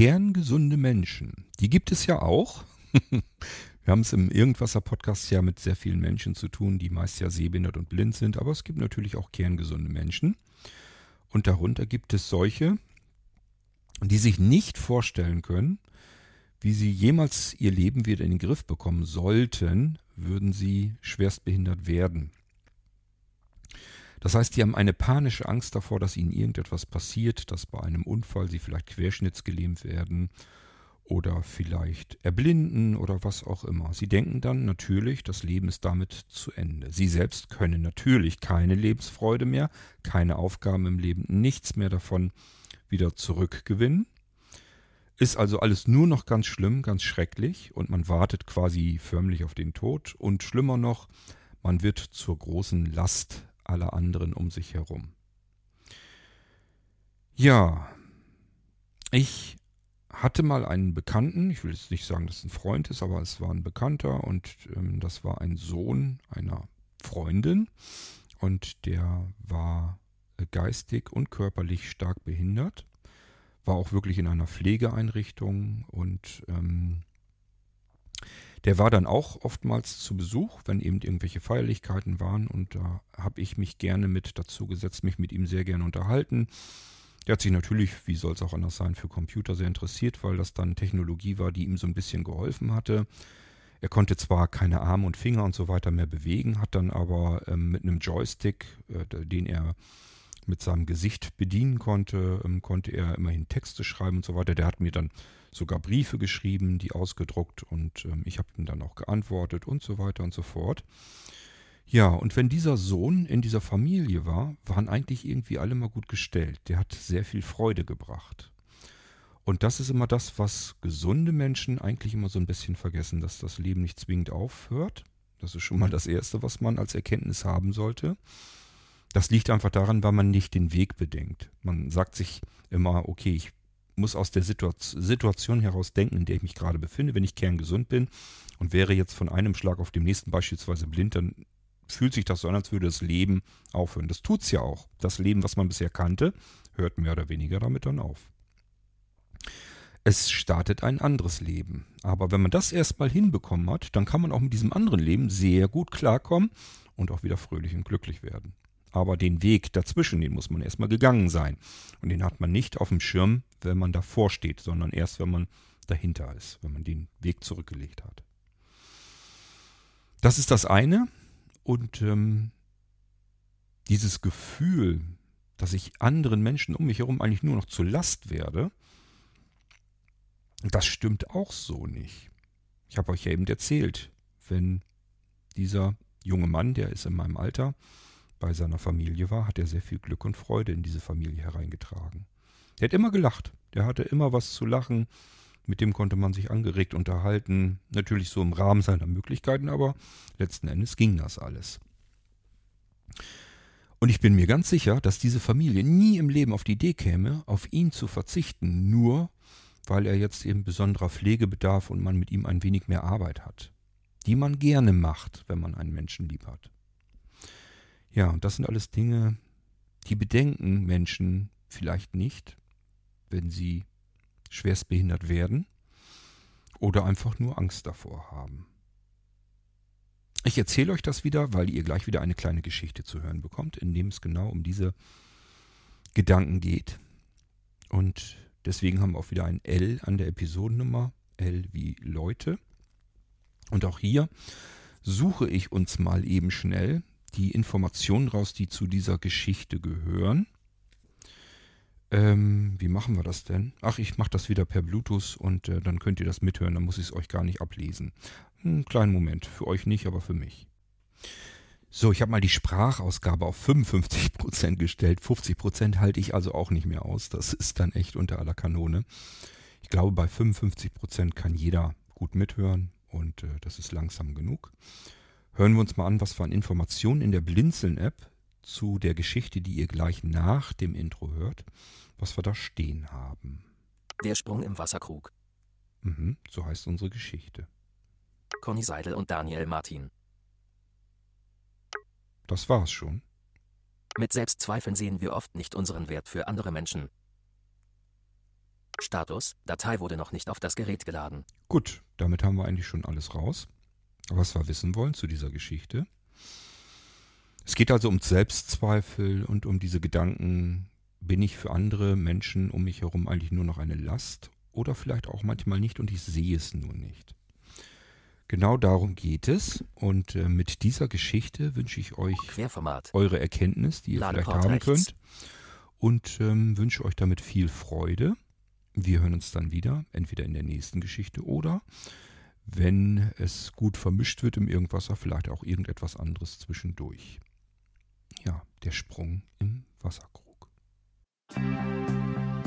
kerngesunde Menschen, die gibt es ja auch. Wir haben es im Irgendwasser-Podcast ja mit sehr vielen Menschen zu tun, die meist ja sehbehindert und blind sind, aber es gibt natürlich auch kerngesunde Menschen. Und darunter gibt es solche, die sich nicht vorstellen können, wie sie jemals ihr Leben wieder in den Griff bekommen sollten, würden sie schwerstbehindert werden. Das heißt, die haben eine panische Angst davor, dass ihnen irgendetwas passiert, dass bei einem Unfall sie vielleicht querschnittsgelähmt werden oder vielleicht erblinden oder was auch immer. Sie denken dann natürlich, das Leben ist damit zu Ende. Sie selbst können natürlich keine Lebensfreude mehr, keine Aufgaben im Leben, nichts mehr davon wieder zurückgewinnen. Ist also alles nur noch ganz schlimm, ganz schrecklich und man wartet quasi förmlich auf den Tod und schlimmer noch, man wird zur großen Last aller anderen um sich herum. Ja, ich hatte mal einen Bekannten, ich will jetzt nicht sagen, dass es ein Freund ist, aber es war ein Bekannter und ähm, das war ein Sohn einer Freundin und der war geistig und körperlich stark behindert, war auch wirklich in einer Pflegeeinrichtung und ähm, der war dann auch oftmals zu Besuch, wenn eben irgendwelche Feierlichkeiten waren und da habe ich mich gerne mit dazu gesetzt, mich mit ihm sehr gerne unterhalten. Der hat sich natürlich, wie soll es auch anders sein, für Computer sehr interessiert, weil das dann Technologie war, die ihm so ein bisschen geholfen hatte. Er konnte zwar keine Arme und Finger und so weiter mehr bewegen, hat dann aber ähm, mit einem Joystick, äh, den er mit seinem Gesicht bedienen konnte, ähm, konnte er immerhin Texte schreiben und so weiter. Der hat mir dann sogar Briefe geschrieben, die ausgedruckt und ähm, ich habe ihm dann auch geantwortet und so weiter und so fort. Ja, und wenn dieser Sohn in dieser Familie war, waren eigentlich irgendwie alle mal gut gestellt. Der hat sehr viel Freude gebracht. Und das ist immer das, was gesunde Menschen eigentlich immer so ein bisschen vergessen, dass das Leben nicht zwingend aufhört. Das ist schon mal das Erste, was man als Erkenntnis haben sollte. Das liegt einfach daran, weil man nicht den Weg bedenkt. Man sagt sich immer, okay, ich muss aus der Situation heraus denken, in der ich mich gerade befinde, wenn ich kerngesund bin und wäre jetzt von einem Schlag auf dem nächsten beispielsweise blind, dann fühlt sich das so an, als würde das Leben aufhören. Das tut es ja auch. Das Leben, was man bisher kannte, hört mehr oder weniger damit dann auf. Es startet ein anderes Leben. Aber wenn man das erstmal hinbekommen hat, dann kann man auch mit diesem anderen Leben sehr gut klarkommen und auch wieder fröhlich und glücklich werden. Aber den Weg dazwischen, den muss man erstmal gegangen sein. Und den hat man nicht auf dem Schirm, wenn man davor steht, sondern erst, wenn man dahinter ist, wenn man den Weg zurückgelegt hat. Das ist das eine. Und ähm, dieses Gefühl, dass ich anderen Menschen um mich herum eigentlich nur noch zur Last werde, das stimmt auch so nicht. Ich habe euch ja eben erzählt, wenn dieser junge Mann, der ist in meinem Alter, bei seiner Familie war, hat er sehr viel Glück und Freude in diese Familie hereingetragen. Der hat immer gelacht, der hatte immer was zu lachen, mit dem konnte man sich angeregt unterhalten, natürlich so im Rahmen seiner Möglichkeiten, aber letzten Endes ging das alles. Und ich bin mir ganz sicher, dass diese Familie nie im Leben auf die Idee käme, auf ihn zu verzichten, nur weil er jetzt eben besonderer Pflege bedarf und man mit ihm ein wenig mehr Arbeit hat, die man gerne macht, wenn man einen Menschen lieb hat. Ja, und das sind alles Dinge, die bedenken Menschen vielleicht nicht, wenn sie schwerstbehindert werden oder einfach nur Angst davor haben. Ich erzähle euch das wieder, weil ihr gleich wieder eine kleine Geschichte zu hören bekommt, in dem es genau um diese Gedanken geht. Und deswegen haben wir auch wieder ein L an der Episodennummer, L wie Leute. Und auch hier suche ich uns mal eben schnell die Informationen raus, die zu dieser Geschichte gehören. Ähm, wie machen wir das denn? Ach, ich mache das wieder per Bluetooth und äh, dann könnt ihr das mithören, dann muss ich es euch gar nicht ablesen. Einen kleinen Moment, für euch nicht, aber für mich. So, ich habe mal die Sprachausgabe auf 55% gestellt. 50% halte ich also auch nicht mehr aus. Das ist dann echt unter aller Kanone. Ich glaube, bei 55% kann jeder gut mithören und äh, das ist langsam genug. Hören wir uns mal an, was für an Informationen in der Blinzeln-App zu der Geschichte, die ihr gleich nach dem Intro hört, was wir da stehen haben. Der Sprung im Wasserkrug. Mhm, so heißt unsere Geschichte. Conny Seidel und Daniel Martin. Das war's schon. Mit Selbstzweifeln sehen wir oft nicht unseren Wert für andere Menschen. Status, Datei wurde noch nicht auf das Gerät geladen. Gut, damit haben wir eigentlich schon alles raus, was wir wissen wollen zu dieser Geschichte. Es geht also um Selbstzweifel und um diese Gedanken, bin ich für andere Menschen um mich herum eigentlich nur noch eine Last oder vielleicht auch manchmal nicht und ich sehe es nur nicht. Genau darum geht es und äh, mit dieser Geschichte wünsche ich euch Querformat. eure Erkenntnis, die ihr Ladeport vielleicht haben rechts. könnt und ähm, wünsche euch damit viel Freude. Wir hören uns dann wieder, entweder in der nächsten Geschichte oder wenn es gut vermischt wird im Irgendwasser, vielleicht auch irgendetwas anderes zwischendurch. Ja, der Sprung im Wasserkrug. Irgendwasser.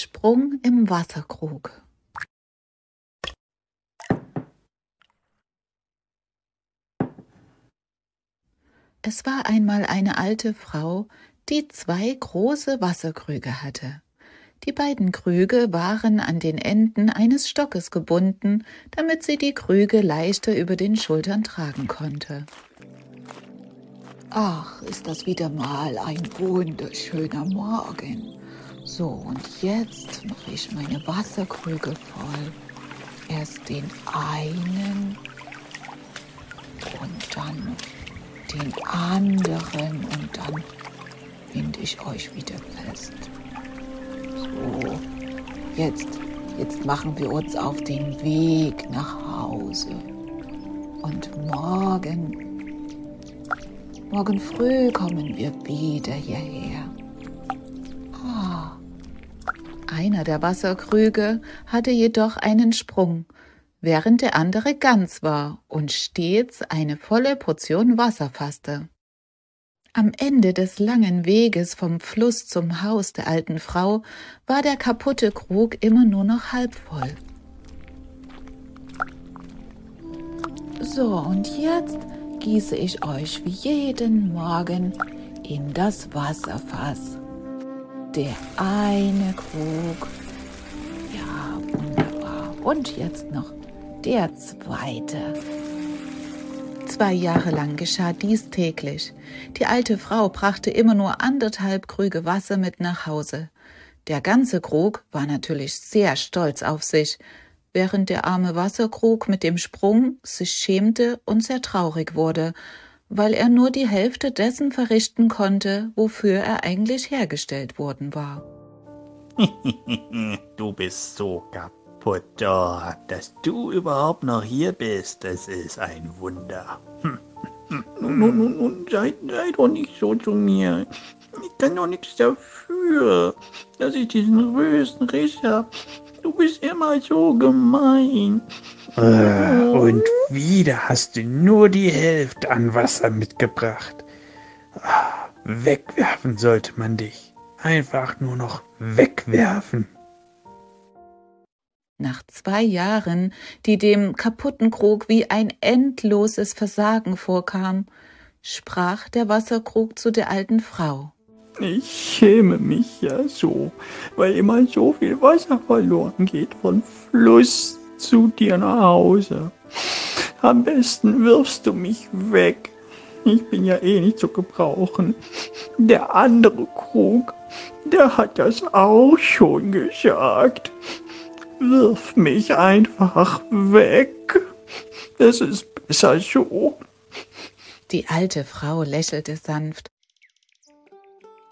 Sprung im Wasserkrug. Es war einmal eine alte Frau, die zwei große Wasserkrüge hatte. Die beiden Krüge waren an den Enden eines Stockes gebunden, damit sie die Krüge leichter über den Schultern tragen konnte. Ach, ist das wieder mal ein wunderschöner Morgen. So, und jetzt mache ich meine Wasserkrüge voll. Erst den einen und dann den anderen und dann binde ich euch wieder fest. So, jetzt, jetzt machen wir uns auf den Weg nach Hause. Und morgen, morgen früh kommen wir wieder hierher. Einer der Wasserkrüge hatte jedoch einen Sprung, während der andere ganz war und stets eine volle Portion Wasser fasste. Am Ende des langen Weges vom Fluss zum Haus der alten Frau war der kaputte Krug immer nur noch halb voll. So, und jetzt gieße ich euch wie jeden Morgen in das Wasserfass. Der eine Krug. Ja, wunderbar. Und jetzt noch der zweite. Zwei Jahre lang geschah dies täglich. Die alte Frau brachte immer nur anderthalb Krüge Wasser mit nach Hause. Der ganze Krug war natürlich sehr stolz auf sich, während der arme Wasserkrug mit dem Sprung sich schämte und sehr traurig wurde, weil er nur die Hälfte dessen verrichten konnte, wofür er eigentlich hergestellt worden war. Du bist so kaputt, oh, dass du überhaupt noch hier bist. Das ist ein Wunder. Nun, nun, nun, nun, sei, sei doch nicht so zu mir. Ich kann doch nichts dafür, dass ich diesen bösen Riss hab. Du bist immer so gemein. Äh, Und wieder hast du nur die Hälfte an Wasser mitgebracht. Ah, Wegwerfen sollte man dich. Einfach nur noch wegwerfen. Nach zwei Jahren, die dem kaputten Krug wie ein endloses Versagen vorkam, sprach der Wasserkrug zu der alten Frau. Ich schäme mich ja so, weil immer so viel Wasser verloren geht von Fluss zu dir nach Hause. Am besten wirfst du mich weg. Ich bin ja eh nicht zu gebrauchen. Der andere Krug, der hat das auch schon gesagt. Wirf mich einfach weg. Das ist besser so. Die alte Frau lächelte sanft.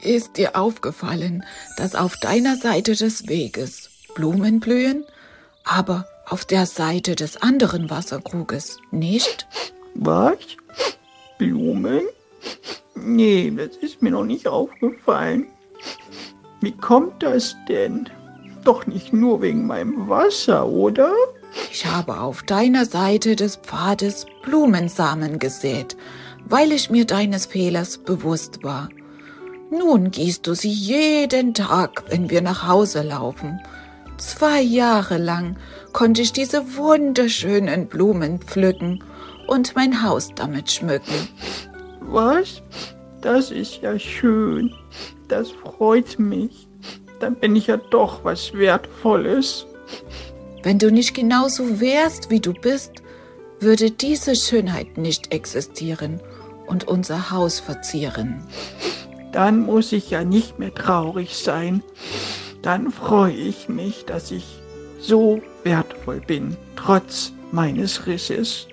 Ist dir aufgefallen, dass auf deiner Seite des Weges Blumen blühen, aber auf der Seite des anderen Wasserkruges nicht? Was? Blumen? Nee, das ist mir noch nicht aufgefallen. Wie kommt das denn? Doch nicht nur wegen meinem Wasser, oder? Ich habe auf deiner Seite des Pfades Blumensamen gesät, weil ich mir deines Fehlers bewusst war. Nun gießt du sie jeden Tag, wenn wir nach Hause laufen. Zwei Jahre lang konnte ich diese wunderschönen Blumen pflücken und mein Haus damit schmücken. Was? Das ist ja schön. Das freut mich. Dann bin ich ja doch was Wertvolles. Wenn du nicht genauso wärst, wie du bist, würde diese Schönheit nicht existieren und unser Haus verzieren. Dann muss ich ja nicht mehr traurig sein. Dann freue ich mich, dass ich so wertvoll bin, trotz meines Risses.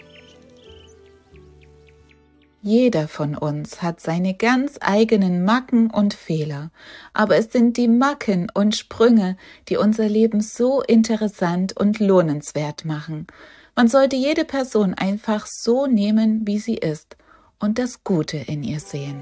Jeder von uns hat seine ganz eigenen Macken und Fehler, aber es sind die Macken und Sprünge, die unser Leben so interessant und lohnenswert machen. Man sollte jede Person einfach so nehmen, wie sie ist und das Gute in ihr sehen.